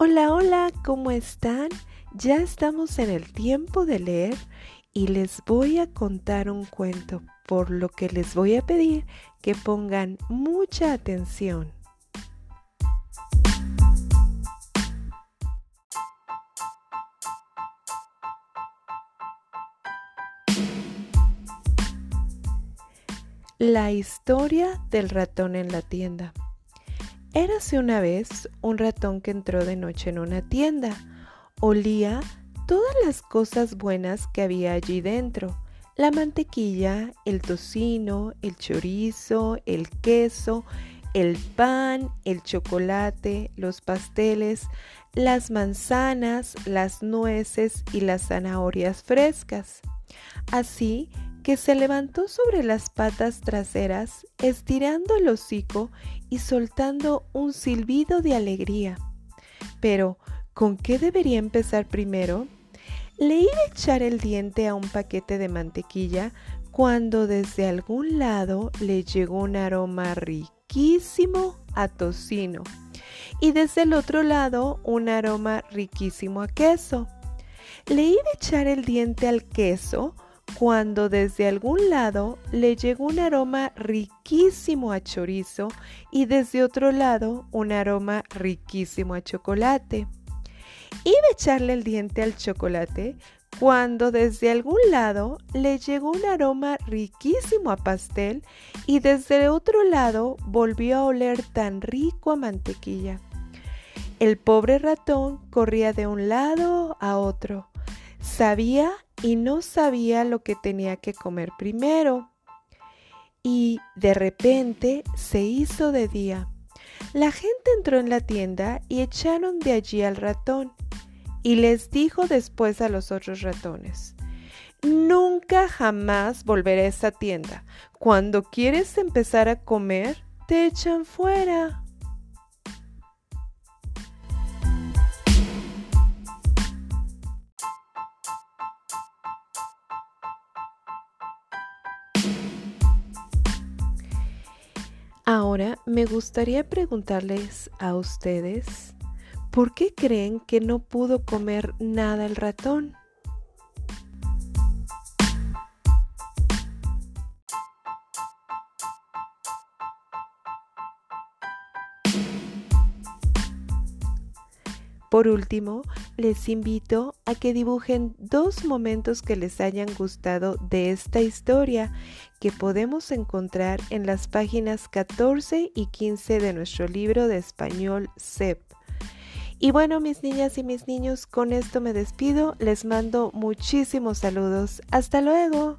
Hola, hola, ¿cómo están? Ya estamos en el tiempo de leer y les voy a contar un cuento, por lo que les voy a pedir que pongan mucha atención. La historia del ratón en la tienda. Érase una vez un ratón que entró de noche en una tienda. Olía todas las cosas buenas que había allí dentro. La mantequilla, el tocino, el chorizo, el queso, el pan, el chocolate, los pasteles, las manzanas, las nueces y las zanahorias frescas. Así que se levantó sobre las patas traseras, estirando el hocico y soltando un silbido de alegría. Pero, ¿con qué debería empezar primero? Le iba a echar el diente a un paquete de mantequilla cuando desde algún lado le llegó un aroma riquísimo a tocino y desde el otro lado un aroma riquísimo a queso. Le iba a echar el diente al queso cuando desde algún lado le llegó un aroma riquísimo a chorizo y desde otro lado un aroma riquísimo a chocolate. Iba a echarle el diente al chocolate cuando desde algún lado le llegó un aroma riquísimo a pastel y desde otro lado volvió a oler tan rico a mantequilla. El pobre ratón corría de un lado a otro. Sabía y no sabía lo que tenía que comer primero. Y de repente se hizo de día. La gente entró en la tienda y echaron de allí al ratón. Y les dijo después a los otros ratones, Nunca jamás volveré a esa tienda. Cuando quieres empezar a comer, te echan fuera. Ahora me gustaría preguntarles a ustedes, ¿por qué creen que no pudo comer nada el ratón? Por último, les invito a que dibujen dos momentos que les hayan gustado de esta historia que podemos encontrar en las páginas 14 y 15 de nuestro libro de español CEP. Y bueno, mis niñas y mis niños, con esto me despido. Les mando muchísimos saludos. Hasta luego.